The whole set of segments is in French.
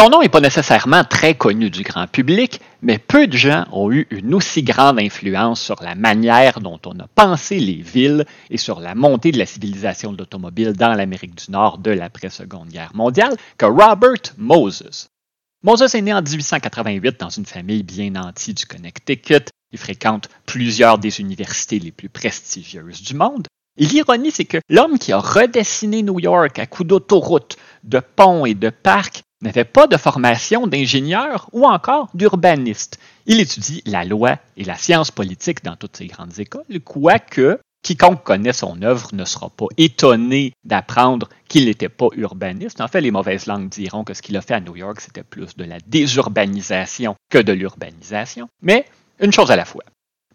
Son nom n'est pas nécessairement très connu du grand public, mais peu de gens ont eu une aussi grande influence sur la manière dont on a pensé les villes et sur la montée de la civilisation de l'automobile dans l'Amérique du Nord de l'après-seconde guerre mondiale que Robert Moses. Moses est né en 1888 dans une famille bien nantie du Connecticut. Il fréquente plusieurs des universités les plus prestigieuses du monde. L'ironie, c'est que l'homme qui a redessiné New York à coups d'autoroutes, de ponts et de parcs n'avait pas de formation d'ingénieur ou encore d'urbaniste. Il étudie la loi et la science politique dans toutes ces grandes écoles, quoique quiconque connaît son œuvre ne sera pas étonné d'apprendre qu'il n'était pas urbaniste. En fait, les mauvaises langues diront que ce qu'il a fait à New York, c'était plus de la désurbanisation que de l'urbanisation. Mais une chose à la fois.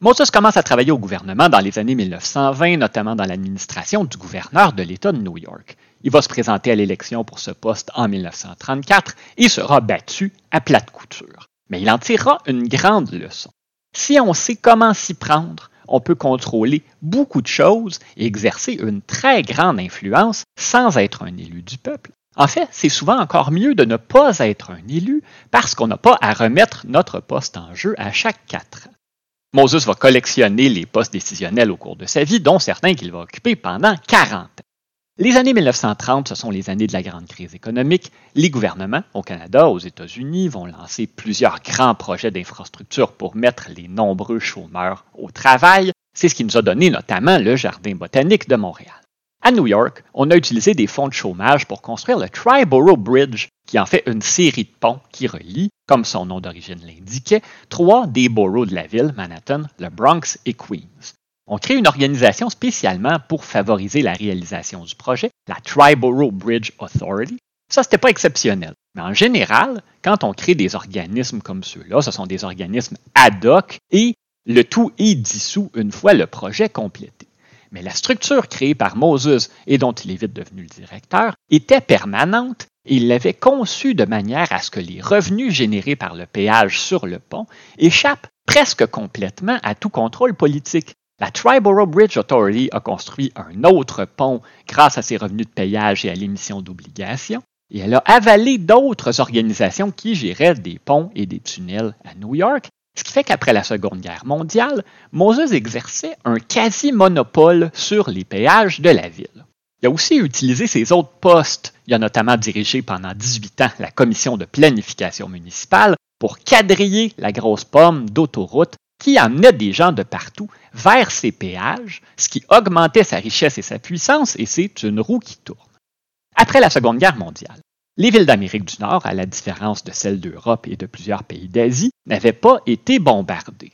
Moses commence à travailler au gouvernement dans les années 1920, notamment dans l'administration du gouverneur de l'État de New York. Il va se présenter à l'élection pour ce poste en 1934 et sera battu à plate couture. Mais il en tirera une grande leçon. Si on sait comment s'y prendre, on peut contrôler beaucoup de choses et exercer une très grande influence sans être un élu du peuple. En fait, c'est souvent encore mieux de ne pas être un élu parce qu'on n'a pas à remettre notre poste en jeu à chaque quatre ans. Moses va collectionner les postes décisionnels au cours de sa vie, dont certains qu'il va occuper pendant 40 ans. Les années 1930, ce sont les années de la grande crise économique. Les gouvernements au Canada, aux États-Unis, vont lancer plusieurs grands projets d'infrastructure pour mettre les nombreux chômeurs au travail. C'est ce qui nous a donné notamment le Jardin botanique de Montréal. À New York, on a utilisé des fonds de chômage pour construire le Triborough Bridge, qui en fait une série de ponts qui relient, comme son nom d'origine l'indiquait, trois des boroughs de la ville, Manhattan, le Bronx et Queens. On crée une organisation spécialement pour favoriser la réalisation du projet, la Triborough Bridge Authority. Ça, n'était pas exceptionnel. Mais en général, quand on crée des organismes comme ceux-là, ce sont des organismes ad hoc et le tout est dissous une fois le projet complété. Mais la structure créée par Moses et dont il est vite devenu le directeur était permanente et il l'avait conçue de manière à ce que les revenus générés par le péage sur le pont échappent presque complètement à tout contrôle politique. La Triborough Bridge Authority a construit un autre pont grâce à ses revenus de payage et à l'émission d'obligations, et elle a avalé d'autres organisations qui géraient des ponts et des tunnels à New York, ce qui fait qu'après la Seconde Guerre mondiale, Moses exerçait un quasi-monopole sur les péages de la ville. Il a aussi utilisé ses autres postes. Il a notamment dirigé pendant 18 ans la commission de planification municipale pour quadriller la grosse pomme d'autoroute qui amenait des gens de partout vers ses péages, ce qui augmentait sa richesse et sa puissance, et c'est une roue qui tourne. Après la Seconde Guerre mondiale, les villes d'Amérique du Nord, à la différence de celles d'Europe et de plusieurs pays d'Asie, n'avaient pas été bombardées.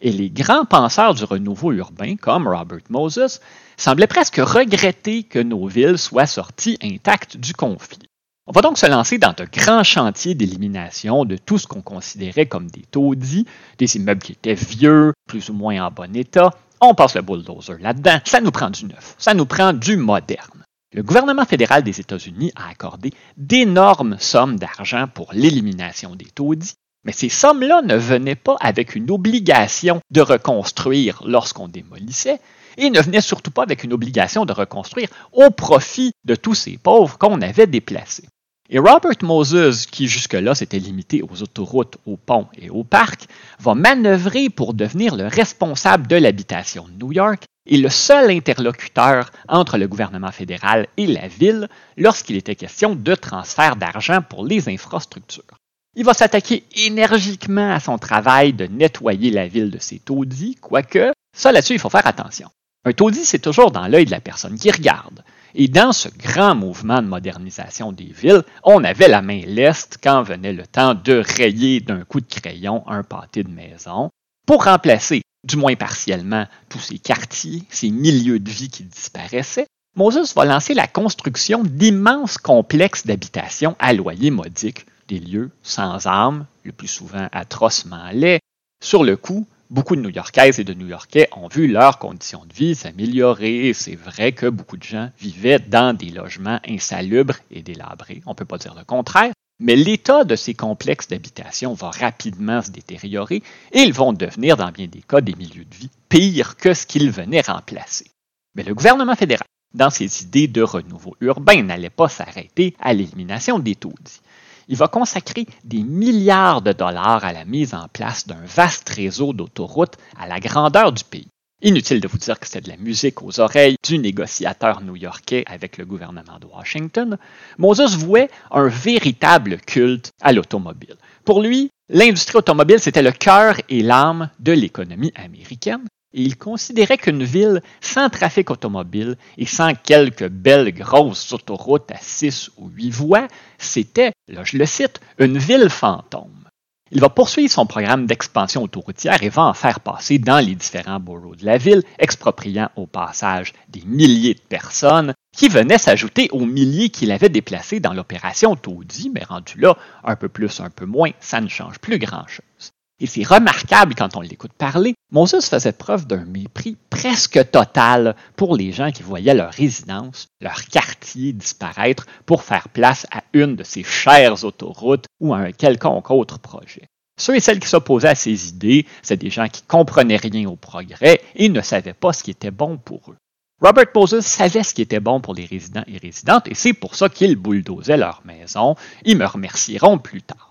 Et les grands penseurs du renouveau urbain, comme Robert Moses, semblaient presque regretter que nos villes soient sorties intactes du conflit. On va donc se lancer dans de grands chantiers d'élimination de tout ce qu'on considérait comme des taudis, des immeubles qui étaient vieux, plus ou moins en bon état. On passe le bulldozer là-dedans. Ça nous prend du neuf, ça nous prend du moderne. Le gouvernement fédéral des États-Unis a accordé d'énormes sommes d'argent pour l'élimination des taudis, mais ces sommes-là ne venaient pas avec une obligation de reconstruire lorsqu'on démolissait, et ne venaient surtout pas avec une obligation de reconstruire au profit de tous ces pauvres qu'on avait déplacés. Et Robert Moses, qui jusque-là s'était limité aux autoroutes, aux ponts et aux parcs, va manœuvrer pour devenir le responsable de l'habitation de New York et le seul interlocuteur entre le gouvernement fédéral et la ville lorsqu'il était question de transfert d'argent pour les infrastructures. Il va s'attaquer énergiquement à son travail de nettoyer la ville de ses taudis, quoique, ça là-dessus, il faut faire attention. Un taudis, c'est toujours dans l'œil de la personne qui regarde. Et dans ce grand mouvement de modernisation des villes, on avait la main leste quand venait le temps de rayer d'un coup de crayon un pâté de maison pour remplacer du moins partiellement, tous ces quartiers, ces milieux de vie qui disparaissaient, Moses va lancer la construction d'immenses complexes d'habitation à loyer modique, des lieux sans âme, le plus souvent atrocement laids. Sur le coup, beaucoup de New-Yorkaises et de New-Yorkais ont vu leurs conditions de vie s'améliorer. C'est vrai que beaucoup de gens vivaient dans des logements insalubres et délabrés. On ne peut pas dire le contraire. Mais l'état de ces complexes d'habitation va rapidement se détériorer et ils vont devenir, dans bien des cas, des milieux de vie pires que ce qu'ils venaient remplacer. Mais le gouvernement fédéral, dans ses idées de renouveau urbain, n'allait pas s'arrêter à l'élimination des taudis. Il va consacrer des milliards de dollars à la mise en place d'un vaste réseau d'autoroutes à la grandeur du pays. Inutile de vous dire que c'était de la musique aux oreilles du négociateur new-yorkais avec le gouvernement de Washington. Moses vouait un véritable culte à l'automobile. Pour lui, l'industrie automobile, c'était le cœur et l'âme de l'économie américaine. Il considérait qu'une ville sans trafic automobile et sans quelques belles grosses autoroutes à six ou huit voies, c'était, là je le cite, une ville fantôme. Il va poursuivre son programme d'expansion autoroutière et va en faire passer dans les différents boroughs de la ville, expropriant au passage des milliers de personnes qui venaient s'ajouter aux milliers qu'il avait déplacés dans l'opération Taudis, mais rendu là, un peu plus, un peu moins, ça ne change plus grand-chose. Et c'est remarquable quand on l'écoute parler, Moses faisait preuve d'un mépris presque total pour les gens qui voyaient leur résidence, leur quartier disparaître pour faire place à une de ces chères autoroutes ou à un quelconque autre projet. Ceux et celles qui s'opposaient à ces idées, c'est des gens qui comprenaient rien au progrès et ne savaient pas ce qui était bon pour eux. Robert Moses savait ce qui était bon pour les résidents et résidentes et c'est pour ça qu'il bulldozait leur maison. Ils me remercieront plus tard.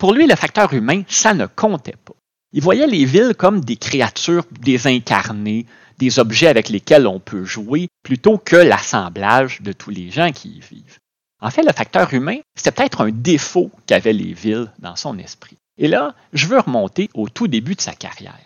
Pour lui, le facteur humain, ça ne comptait pas. Il voyait les villes comme des créatures désincarnées, des objets avec lesquels on peut jouer, plutôt que l'assemblage de tous les gens qui y vivent. En fait, le facteur humain, c'était peut-être un défaut qu'avaient les villes dans son esprit. Et là, je veux remonter au tout début de sa carrière.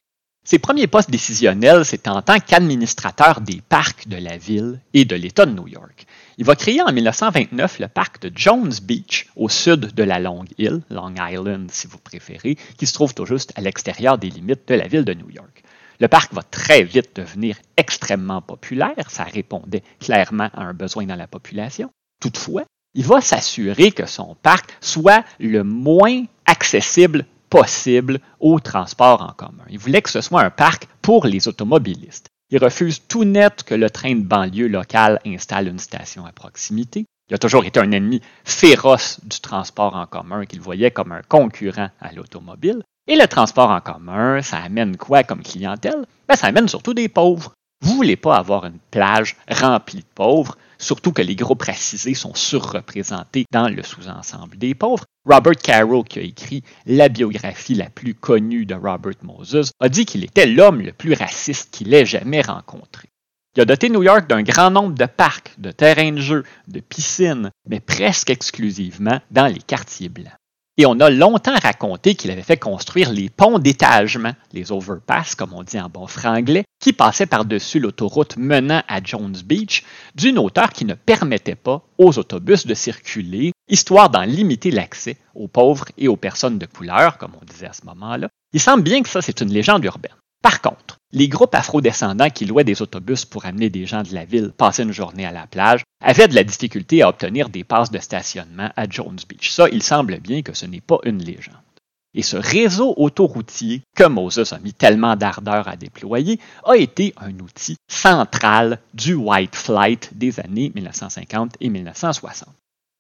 Ses premiers postes décisionnels, c'est en tant qu'administrateur des parcs de la ville et de l'État de New York. Il va créer en 1929 le parc de Jones Beach au sud de la Long Hill, Long Island si vous préférez, qui se trouve tout juste à l'extérieur des limites de la ville de New York. Le parc va très vite devenir extrêmement populaire, ça répondait clairement à un besoin dans la population. Toutefois, il va s'assurer que son parc soit le moins accessible possible au transport en commun. Il voulait que ce soit un parc pour les automobilistes. Il refuse tout net que le train de banlieue local installe une station à proximité. Il a toujours été un ennemi féroce du transport en commun qu'il voyait comme un concurrent à l'automobile. Et le transport en commun, ça amène quoi comme clientèle? Ben, ça amène surtout des pauvres. Vous ne voulez pas avoir une plage remplie de pauvres, surtout que les groupes racisés sont surreprésentés dans le sous-ensemble des pauvres. Robert Caro, qui a écrit la biographie la plus connue de Robert Moses, a dit qu'il était l'homme le plus raciste qu'il ait jamais rencontré. Il a doté New York d'un grand nombre de parcs, de terrains de jeu, de piscines, mais presque exclusivement dans les quartiers blancs. Et on a longtemps raconté qu'il avait fait construire les ponts d'étagement, les overpass, comme on dit en bon franglais, qui passaient par-dessus l'autoroute menant à Jones Beach, d'une hauteur qui ne permettait pas aux autobus de circuler, histoire d'en limiter l'accès aux pauvres et aux personnes de couleur, comme on disait à ce moment-là. Il semble bien que ça, c'est une légende urbaine. Par contre, les groupes afrodescendants qui louaient des autobus pour amener des gens de la ville passer une journée à la plage avaient de la difficulté à obtenir des passes de stationnement à Jones Beach. Ça, il semble bien que ce n'est pas une légende. Et ce réseau autoroutier que Moses a mis tellement d'ardeur à déployer a été un outil central du White Flight des années 1950 et 1960.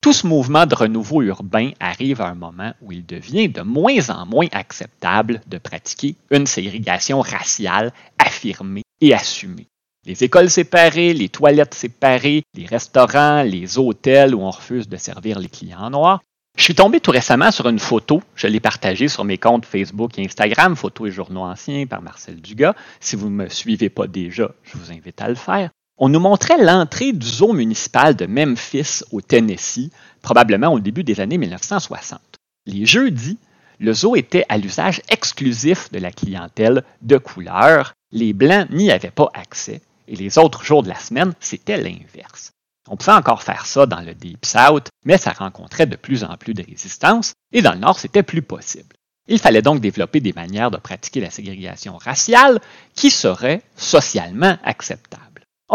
Tout ce mouvement de renouveau urbain arrive à un moment où il devient de moins en moins acceptable de pratiquer une ségrégation raciale affirmée et assumée. Les écoles séparées, les toilettes séparées, les restaurants, les hôtels où on refuse de servir les clients noirs. Je suis tombé tout récemment sur une photo, je l'ai partagée sur mes comptes Facebook et Instagram, photos et journaux anciens par Marcel Dugas. Si vous ne me suivez pas déjà, je vous invite à le faire. On nous montrait l'entrée du zoo municipal de Memphis au Tennessee, probablement au début des années 1960. Les jeudis, le zoo était à l'usage exclusif de la clientèle de couleur. Les Blancs n'y avaient pas accès et les autres jours de la semaine, c'était l'inverse. On pouvait encore faire ça dans le Deep South, mais ça rencontrait de plus en plus de résistance et dans le Nord, c'était plus possible. Il fallait donc développer des manières de pratiquer la ségrégation raciale qui seraient socialement acceptables.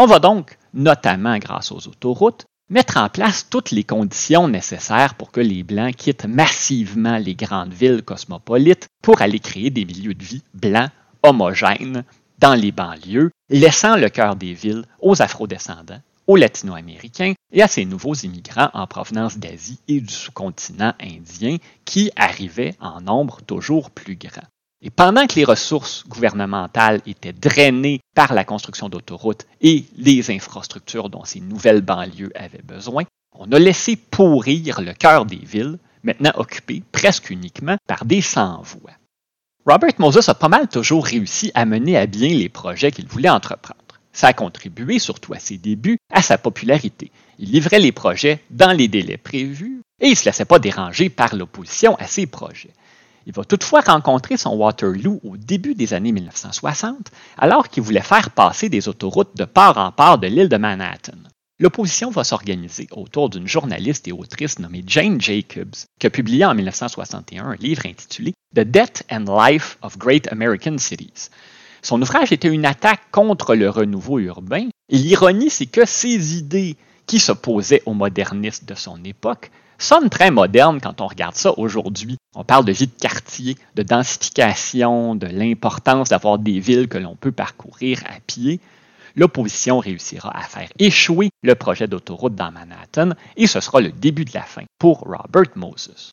On va donc, notamment grâce aux autoroutes, mettre en place toutes les conditions nécessaires pour que les Blancs quittent massivement les grandes villes cosmopolites pour aller créer des milieux de vie blancs, homogènes, dans les banlieues, laissant le cœur des villes aux afrodescendants, aux latino-américains et à ces nouveaux immigrants en provenance d'Asie et du sous-continent indien qui arrivaient en nombre toujours plus grand. Et pendant que les ressources gouvernementales étaient drainées par la construction d'autoroutes et les infrastructures dont ces nouvelles banlieues avaient besoin, on a laissé pourrir le cœur des villes, maintenant occupé presque uniquement par des sans-voix. Robert Moses a pas mal toujours réussi à mener à bien les projets qu'il voulait entreprendre. Ça a contribué, surtout à ses débuts, à sa popularité. Il livrait les projets dans les délais prévus et il ne se laissait pas déranger par l'opposition à ses projets. Il va toutefois rencontrer son Waterloo au début des années 1960, alors qu'il voulait faire passer des autoroutes de part en part de l'île de Manhattan. L'opposition va s'organiser autour d'une journaliste et autrice nommée Jane Jacobs, qui a publié en 1961 un livre intitulé The Death and Life of Great American Cities. Son ouvrage était une attaque contre le renouveau urbain, et l'ironie, c'est que ces idées qui s'opposaient aux modernistes de son époque sonne très moderne quand on regarde ça aujourd'hui. On parle de vie de quartier, de densification, de l'importance d'avoir des villes que l'on peut parcourir à pied. L'opposition réussira à faire échouer le projet d'autoroute dans Manhattan et ce sera le début de la fin pour Robert Moses.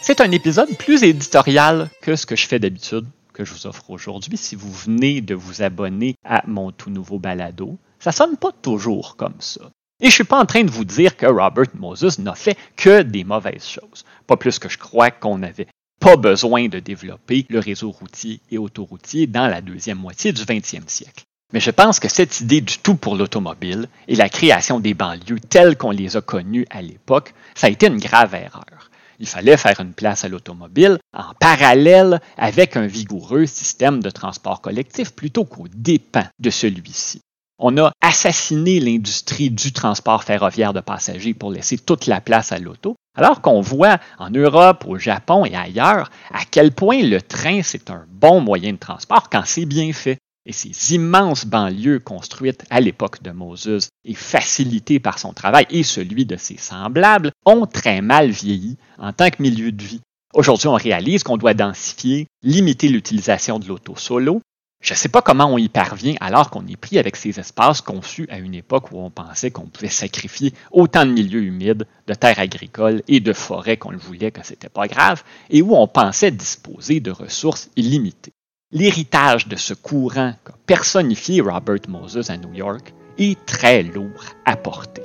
C'est un épisode plus éditorial que ce que je fais d'habitude que je vous offre aujourd'hui, si vous venez de vous abonner à mon tout nouveau balado, ça sonne pas toujours comme ça. Et je suis pas en train de vous dire que Robert Moses n'a fait que des mauvaises choses. Pas plus que je crois qu'on n'avait pas besoin de développer le réseau routier et autoroutier dans la deuxième moitié du 20e siècle. Mais je pense que cette idée du tout pour l'automobile et la création des banlieues telles qu'on les a connues à l'époque, ça a été une grave erreur. Il fallait faire une place à l'automobile en parallèle avec un vigoureux système de transport collectif plutôt qu'au dépens de celui-ci. On a assassiné l'industrie du transport ferroviaire de passagers pour laisser toute la place à l'auto, alors qu'on voit en Europe, au Japon et ailleurs à quel point le train, c'est un bon moyen de transport quand c'est bien fait. Et ces immenses banlieues construites à l'époque de Moses et facilitées par son travail et celui de ses semblables ont très mal vieilli en tant que milieu de vie. Aujourd'hui, on réalise qu'on doit densifier, limiter l'utilisation de l'auto solo. Je ne sais pas comment on y parvient alors qu'on est pris avec ces espaces conçus à une époque où on pensait qu'on pouvait sacrifier autant de milieux humides, de terres agricoles et de forêts qu'on le voulait que c'était pas grave, et où on pensait disposer de ressources illimitées. L'héritage de ce courant qu'a personnifié Robert Moses à New York est très lourd à porter.